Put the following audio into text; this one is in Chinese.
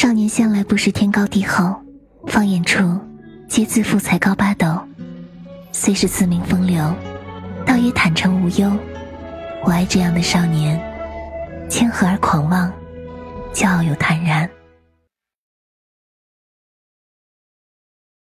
少年向来不识天高地厚，放眼处皆自负才高八斗，虽是自命风流，倒也坦诚无忧。我爱这样的少年，谦和而狂妄，骄傲又坦然。